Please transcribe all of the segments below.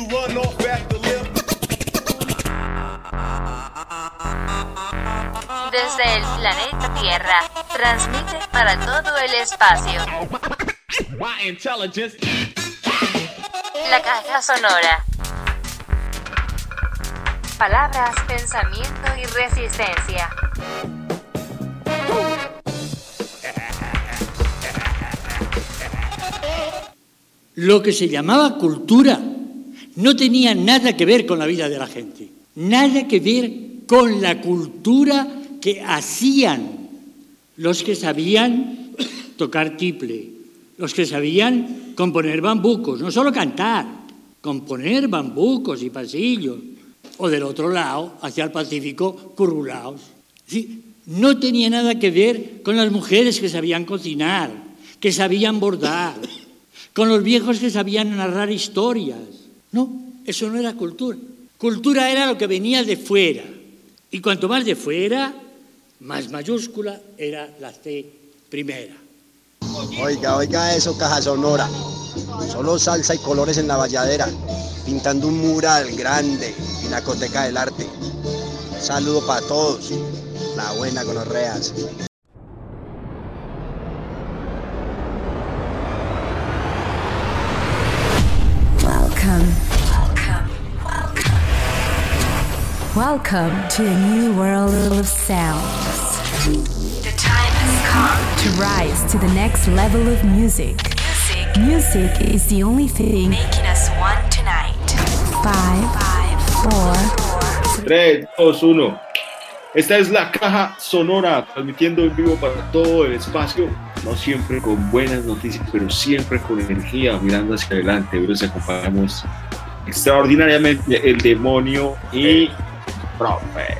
who run off at the lip. Desde el planeta Tierra, transmite para todo el espacio. My intelligence. La caja sonora. Palabras, pensamiento y resistencia. Lo que se llamaba cultura no tenía nada que ver con la vida de la gente, nada que ver con la cultura que hacían los que sabían tocar tiple, los que sabían componer bambucos, no solo cantar, componer bambucos y pasillos, o del otro lado, hacia el Pacífico, currulaos. Sí, no tenía nada que ver con las mujeres que sabían cocinar, que sabían bordar, con los viejos que sabían narrar historias. No, eso no era cultura. Cultura era lo que venía de fuera. Y cuanto más de fuera, más mayúscula era la C primera. Oiga, oiga eso, caja sonora. Solo salsa y colores en la valladera, pintando un mural grande en la Coteca del Arte. Saludo para todos. La buena con los. Welcome to a new world of sounds. The time has come. To rise to the next level of music. Music Music is the only thing. making us one tonight. Five, Five, four, 3, 2, 1. Esta es la caja sonora, transmitiendo en vivo para todo el espacio, no siempre con buenas noticias, pero siempre con energía, mirando hacia adelante. Hoy nos acompañamos extraordinariamente el demonio y profe.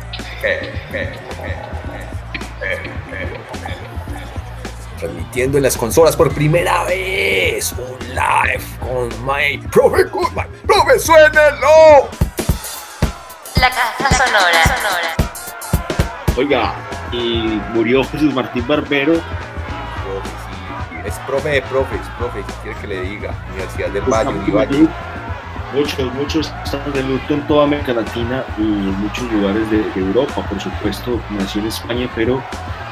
transmitiendo en las consolas por primera vez un live con my profe Goodman. ¡Profe, suénelo! La caja sonora. sonora. Oiga, y murió Jesús Martín Barbero, Profe, sí, Es profe de profes, profe, si quiere que le diga. Universidad del Pues, Valle, Univalle. Muchos, muchos están de luto en toda América Latina y en muchos lugares de, de Europa, por supuesto, nació en España, pero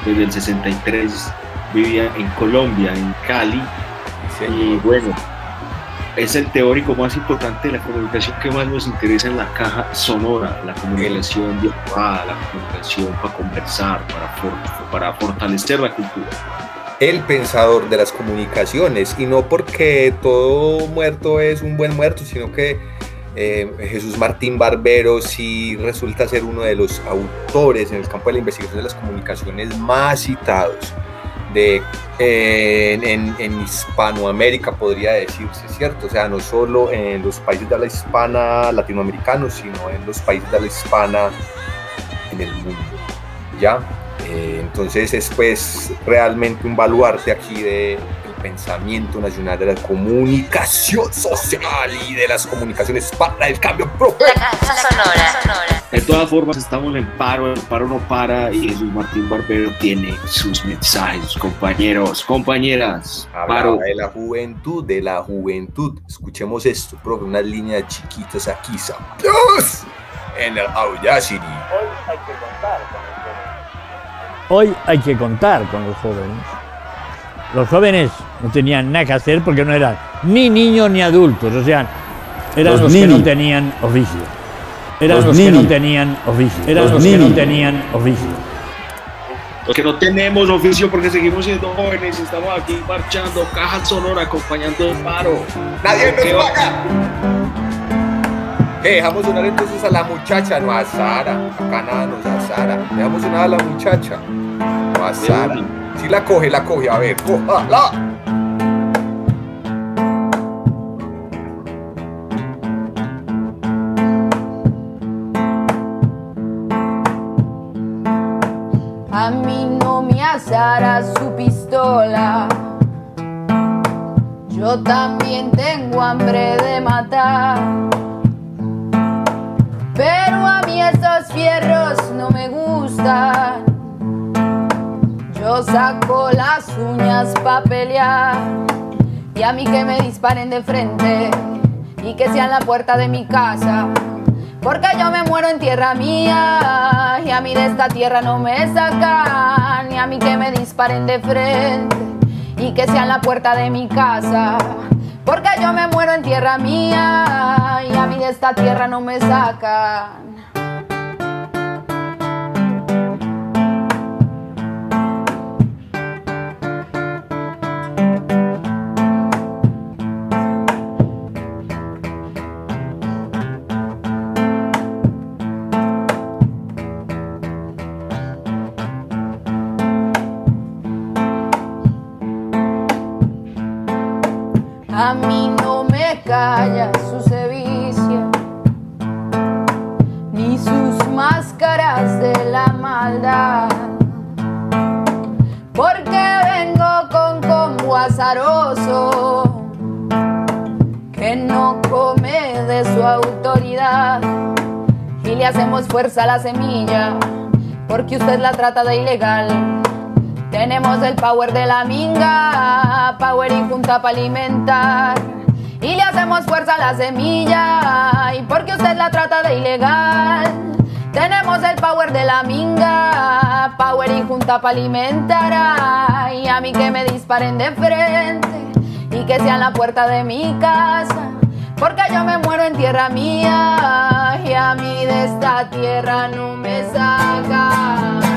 desde el 63 vivía en Colombia, en Cali, Sí, y bueno, es el teórico más importante de la comunicación que más nos interesa en la caja sonora, la comunicación dialogada, la comunicación para conversar, para, for- para fortalecer la cultura. El pensador de las comunicaciones y no porque todo muerto es un buen muerto, sino que eh, Jesús Martín Barbero sí resulta ser uno de los autores en el campo de la investigación de las comunicaciones más citados de, eh, en, en- Hispanoamérica, podría decirse, ¿cierto? O sea, no solo en los países de habla hispana latinoamericanos, sino en los países de habla hispana en el mundo, ¿ya? Eh, entonces es pues realmente un baluarte aquí del pensamiento nacional de la comunicación social y de las comunicaciones para el cambio propio. De todas formas, estamos en paro, el paro no para y Jesús Martín Barbero tiene sus mensajes, compañeros, compañeras. Paro. De la juventud, de la juventud. Escuchemos esto, profe, unas líneas chiquitas aquí, ¡Dios! En el Audacity. Hoy hay que contar con los jóvenes. Los jóvenes no tenían nada que hacer porque no eran ni niños ni adultos, o sea, eran Los los, que no tenían oficio. Eran Los los, que no tenían oficio. Eran Los los, que no tenían oficio. Los que no tenemos oficio porque seguimos siendo jóvenes y estamos aquí marchando, caja sonora, acompañando el paro. ¡Nadie ¿Qué nos va? paga! Eh, dejamos sonar entonces a la muchacha, no a Sara. Acá nada nos da Sara. Dejamos sonar a la muchacha, Si la coge, la coge. A ver. A mí no me asará su pistola. Yo también saco las uñas pa' pelear. Y a mí que me disparen de frente. Y que sea en la puerta de mi casa. Porque yo me muero en tierra mía y a mí de esta tierra no me sacan, ni a mí que me disparen de frente y que sea en la puerta de mi casa. Porque yo me muero en tierra mía y a mí de esta tierra no me sacan. Su autoridad. Y le hacemos fuerza a la semilla, porque usted la trata de ilegal. Tenemos el power de la minga, power y junta para alimentar. Y le hacemos fuerza a la semilla, y porque usted la trata de ilegal. Tenemos el power de la minga, power y junta para alimentar. Ay, a mí que me disparen de frente y que sea en la puerta de mi casa. Porque yo me muero en tierra mía y a mí de esta tierra no me saca.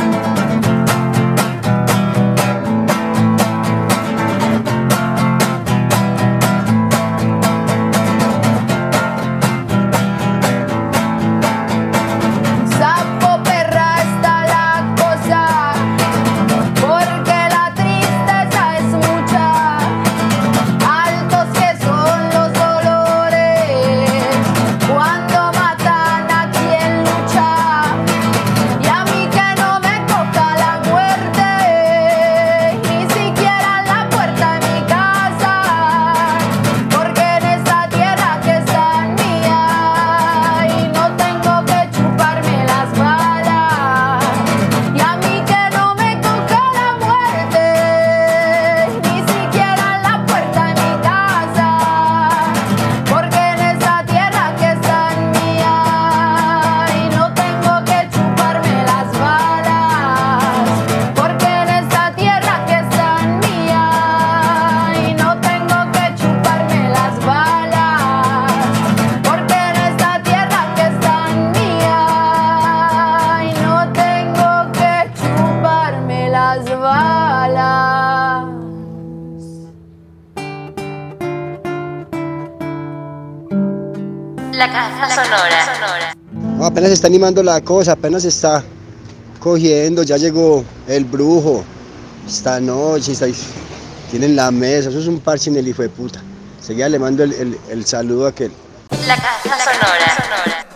Apenas está animando la cosa, apenas está cogiendo, ya llegó el brujo. Esta noche tienen la mesa, eso es un parche en el hijo de puta. Seguida le mando el, el- saludo a aquel. La caja sonora. La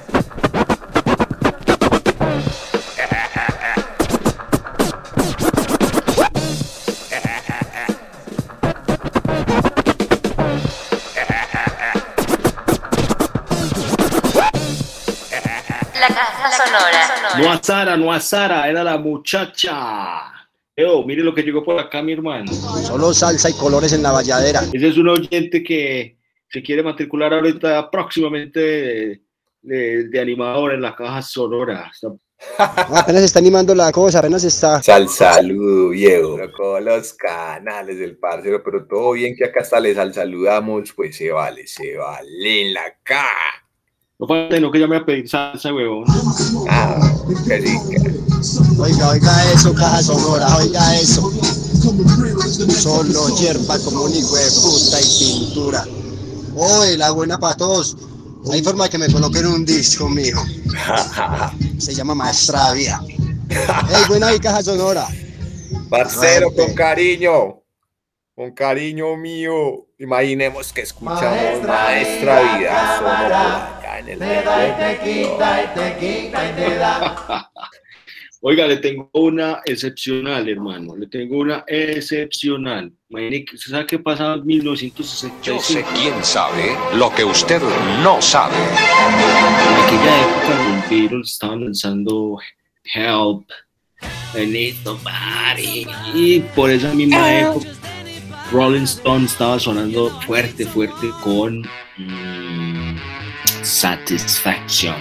sonora. No a Sara, no a Sara, era la muchacha. Eo, mire lo que llegó por acá, mi hermano. Solo salsa y colores en la valladera. Ese es un oyente que se quiere matricular ahorita próximamente de, de- de animador en la caja sonora. Está- No, apenas está animando la cosa, apenas está. Sal saludo, viejo. Con los canales del parcero, pero todo bien que acá hasta les sal saludamos, pues se vale, se vale en la caja. No falta no que ya me voy a pedir salsa, huevón. Ah, qué rica. Oiga, oiga eso, caja sonora, oiga eso. Solo hierba como un hijo de puta y pintura. Oye, la buena para todos. Hay forma que me coloquen un disco, mijo. Se llama Maestravia. Ey, buena y caja sonora. Parcero, con cariño. Con cariño mío. Imaginemos que escuchamos Maestra Vida. Solo por acá en el Oiga, le tengo una excepcional, hermano. Le tengo una excepcional. ¿Usted sabe qué pasaba en 1965? Yo sé quién sabe lo que usted no sabe. En aquella época los Beatles estaban lanzando Help, I Need Somebody. Y por esa misma época, Rolling Stone estaba sonando fuerte, fuerte con mm, Satisfaction.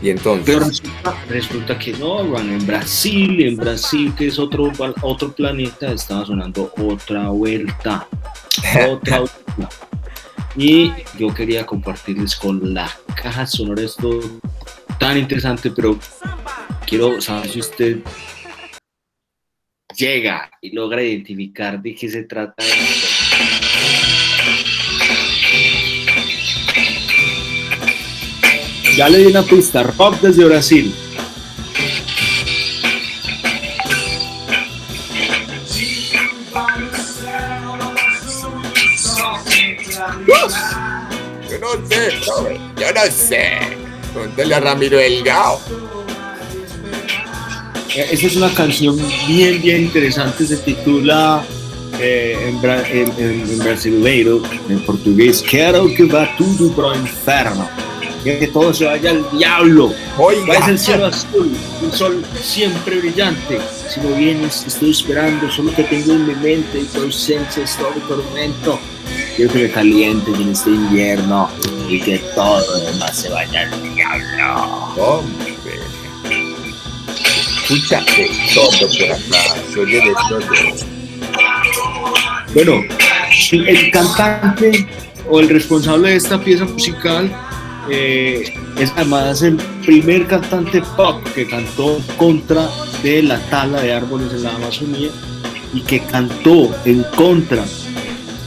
Y entonces. Pero resulta, resulta que no, Juan, en Brasil, en Brasil, que es otro, otro planeta, estaba sonando otra vuelta. Otra vuelta. Y yo quería compartirles con la caja sonora esto tan interesante, pero quiero saber si usted llega y logra identificar de qué se trata. Ya le di una pista, rock desde Brasil. Yo no sé, joven, yo no sé. Pregúntale a Ramiro Delgado. Eh, Esta es una canción bien, bien interesante. Se titula eh, en, en- en- en brasileiro, en portugués, Quero que va tudo pro inferno. Que todo se vaya al diablo. Oiga. Va el cielo azul, un sol siempre brillante. Si no vienes, estoy esperando. Solo que tengo en mi mente y tu ausencia es todo tormento. Quiero que me calientes en este invierno y que todo lo demás se vaya al diablo. Hombre. Escucha de todo por acá. Se oye de todo. Bueno, el cantante o el responsable de esta pieza musical eh, es además el primer cantante pop que cantó contra de la tala de árboles en la Amazonía y que cantó en contra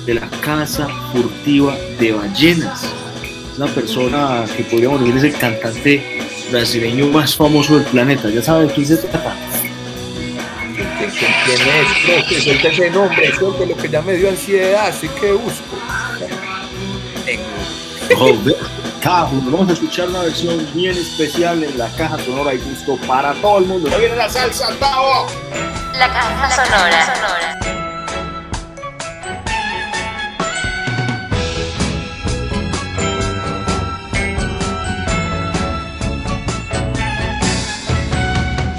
de la caza furtiva de ballenas. Es una persona que podríamos decir es el cantante brasileño más famoso del planeta. Ya saben quién se trata. ¿Quién, es? No, que suelte ese nombre, suelte lo que ya me dio ansiedad, así que busco. Vamos a escuchar una versión bien especial en la caja sonora y gusto para todo el mundo. ¡Ya viene la salsa, Tavo! La caja sonora.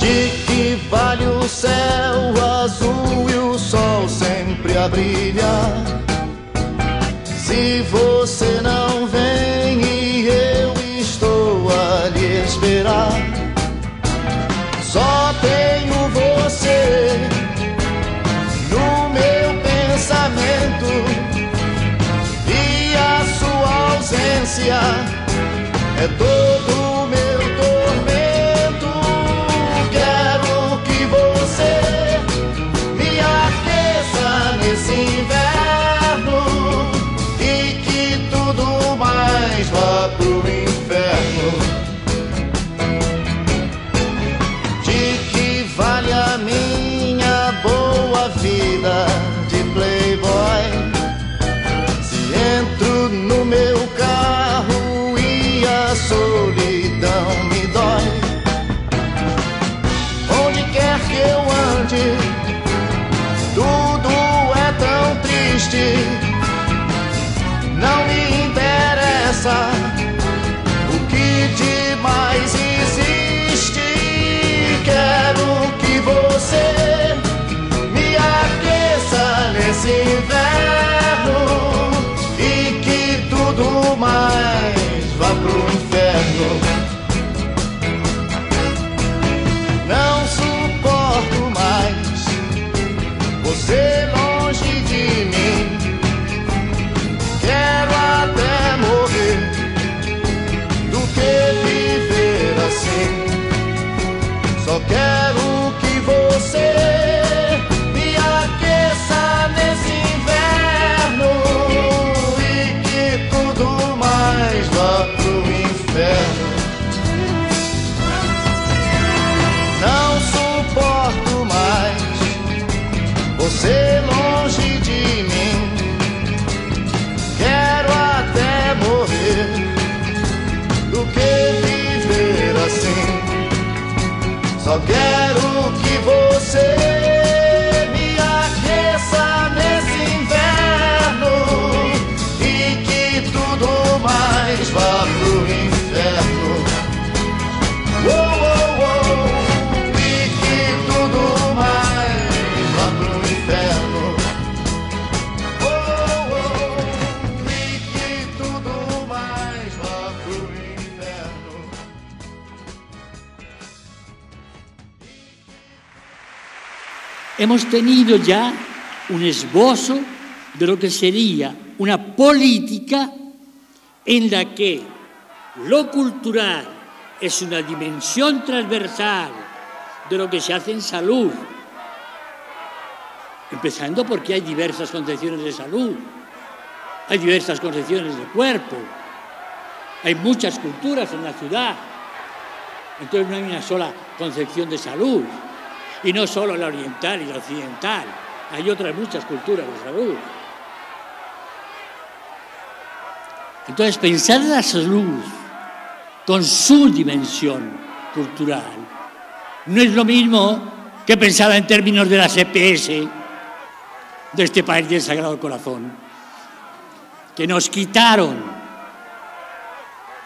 De que vale o céu azul e o sol sempre a brilhar? Se você essência é dor. passar hemos tenido ya un esbozo de lo que sería una política en la que lo cultural es una dimensión transversal de lo que se hace en salud, empezando porque hay diversas concepciones de salud, hay diversas concepciones de cuerpo, hay muchas culturas en la ciudad, entonces no hay una sola concepción de salud, y no solo la oriental y la occidental, hay otras muchas culturas de salud. Entonces, pensar en la salud con su dimensión cultural no es lo mismo que pensar en términos de las EPS de este país del Sagrado Corazón, que nos quitaron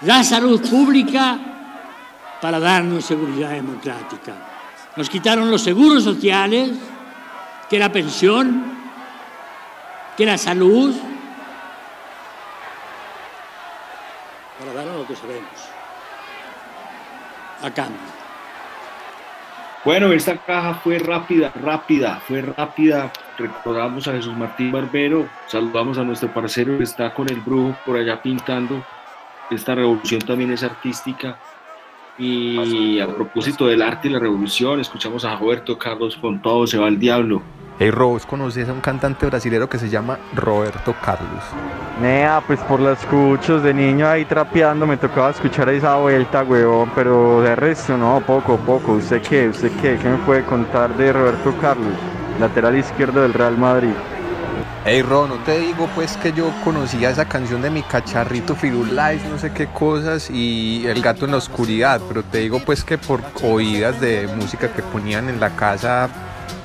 la salud pública para darnos seguridad democrática. Nos quitaron los seguros sociales, que la pensión, que la salud, para darnos lo que sabemos, a cambio. Bueno, esta caja fue rápida, rápida, fue rápida. Recordamos a Jesús Martín Barbero, saludamos a nuestro parcero que está con el brujo por allá pintando. Esta revolución también es artística. Y a propósito del arte y la revolución, escuchamos a Roberto Carlos con todo se va al diablo. Hey Robos, ¿conoces a un cantante brasilero que se llama Roberto Carlos? Nea, pues por los escuchos de niño ahí trapeando me tocaba escuchar esa vuelta, huevón, pero de resto no, poco, poco. ¿Usted qué? ¿Usted qué? ¿Qué me puede contar de Roberto Carlos? Lateral izquierdo del Real Madrid. Hey Ro, no te digo pues que yo conocía esa canción de mi cacharrito Firulais, no sé qué cosas, y El gato en la oscuridad, pero te digo pues que por oídas de música que ponían en la casa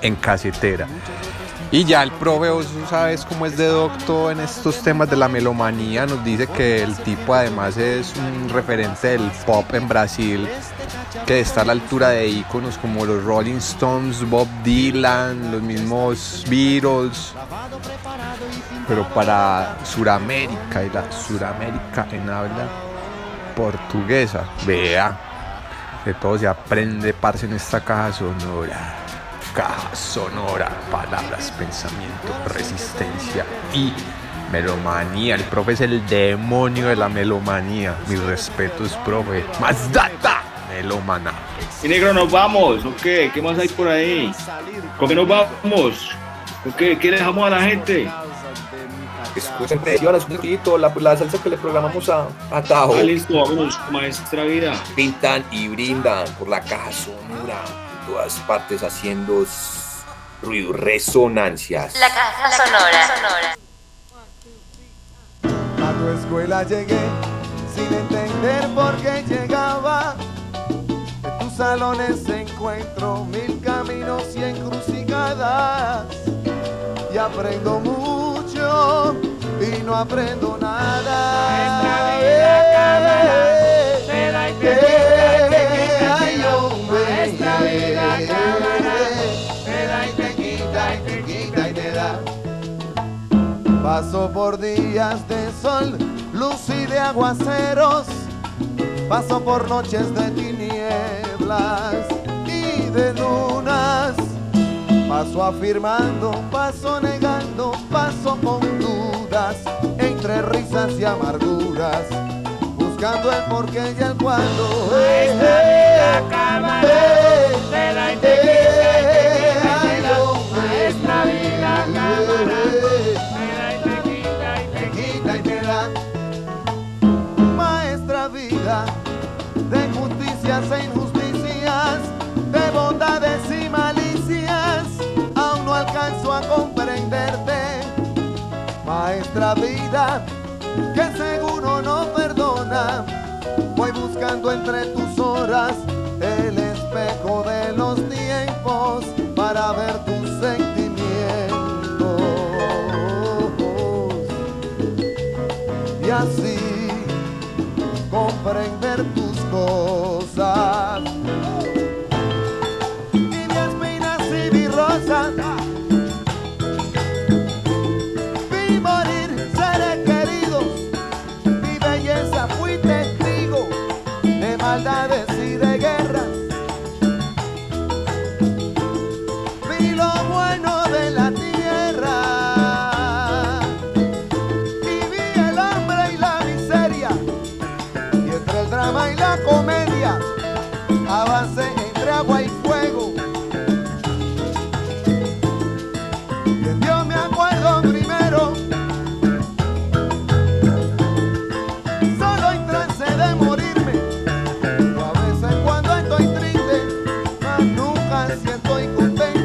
en casetera. Y ya el profe, vos sabes cómo es de doctor en estos temas de la melomanía, nos dice que el tipo además es un referente del pop en Brasil, que está a la altura de íconos como los Rolling Stones, Bob Dylan, los mismos Beatles, pero para Suramérica y la Suramérica en habla portuguesa, vea, de todo se aprende, parce, en esta caja sonora caja sonora, palabras, pensamiento, resistencia y melomanía. El profe es el demonio de la melomanía. Mis respetos, profe. Más data, melomana. Y negro, nos vamos, ¿o qué? ¿Qué más hay por ahí? ¿Con qué nos vamos? ¿O qué? ¿Qué le dejamos a la gente? Escuchen, un poquito la, la salsa que le programamos a, a Tajo. Ah, listo, vámonos, maestra vida. Pintan y brindan por la caja sonora todas partes haciendo ruido, resonancias. La caja sonora. A tu escuela llegué sin entender por qué llegaba. En tus salones encuentro mil caminos y encrucijadas. Y aprendo mucho y no aprendo nada. Ay, Paso por días de sol, luz y de aguaceros. Paso por noches de tinieblas y de lunas. Paso afirmando, paso negando, paso con dudas, entre risas y amarguras, buscando el porqué y el cuándo. Esta vida de bondades y malicias, aún no alcanzo a comprenderte. Maestra vida que seguro no perdona, voy buscando entre tus horas el espejo de los tiempos para ver tus sentimientos y así comprender tus cosas. the thing.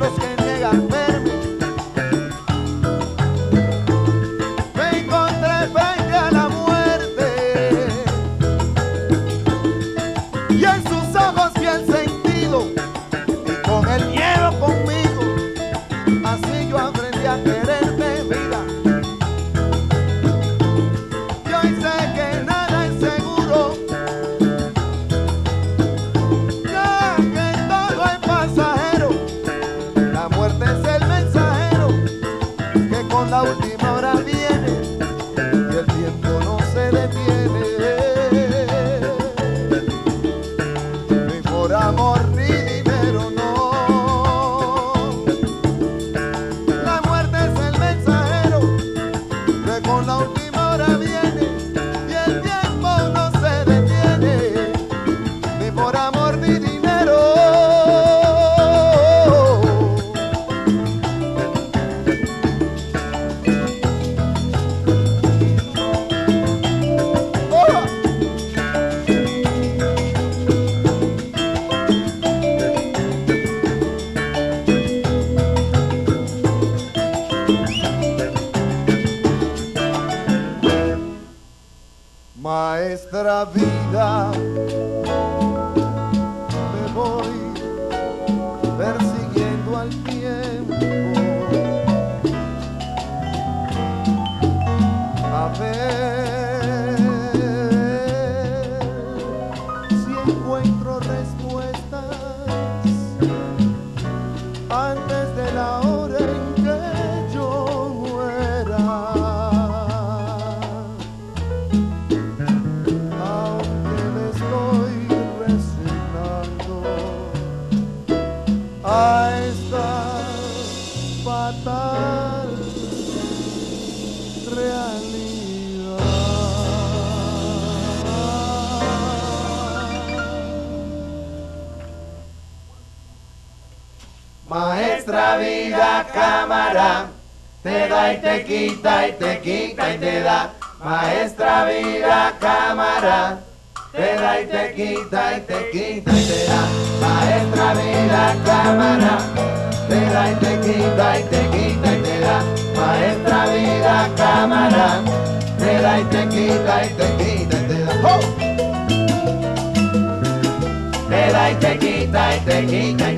nosotros con la encuentro respuestas cámara, te da y te quita y te quita y te da. Maestra vida cámara, te da y te quita y te quita y te da. Maestra vida cámara, te da y te quita y te quita y te da. Maestra vida cámara, te da y te quita y te quita y te da. ¡Oh! Te da y te quita y te quita y.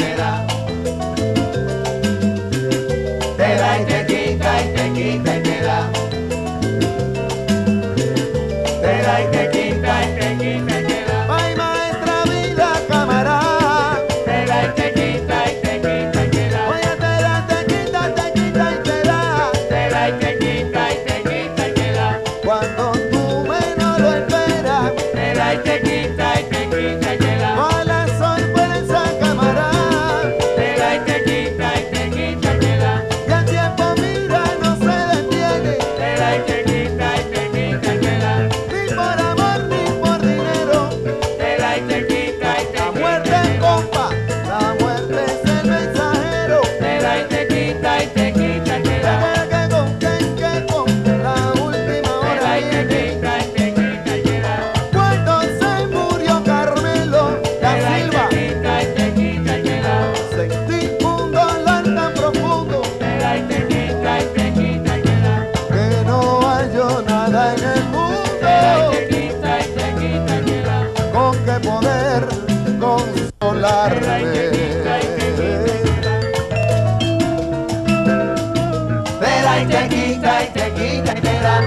Te quita y te quita y te da.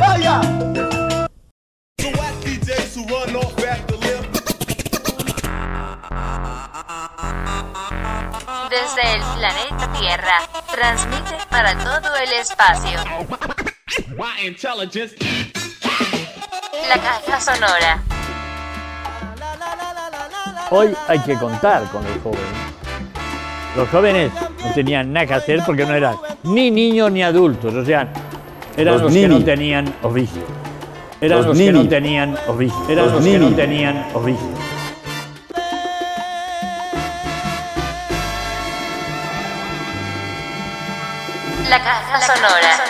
Vaya. Desde el planeta Tierra, transmite para todo el espacio. La caja sonora. Hoy hay que contar con los jóvenes. Los jóvenes no tenían nada que hacer porque no eran ni niños ni adultos, o sea, eran Los los, que no tenían oficio. Eran Los los, que no tenían oficio. Eran Los los, que no nini. tenían oficio. La caja sonora. La caja sonora.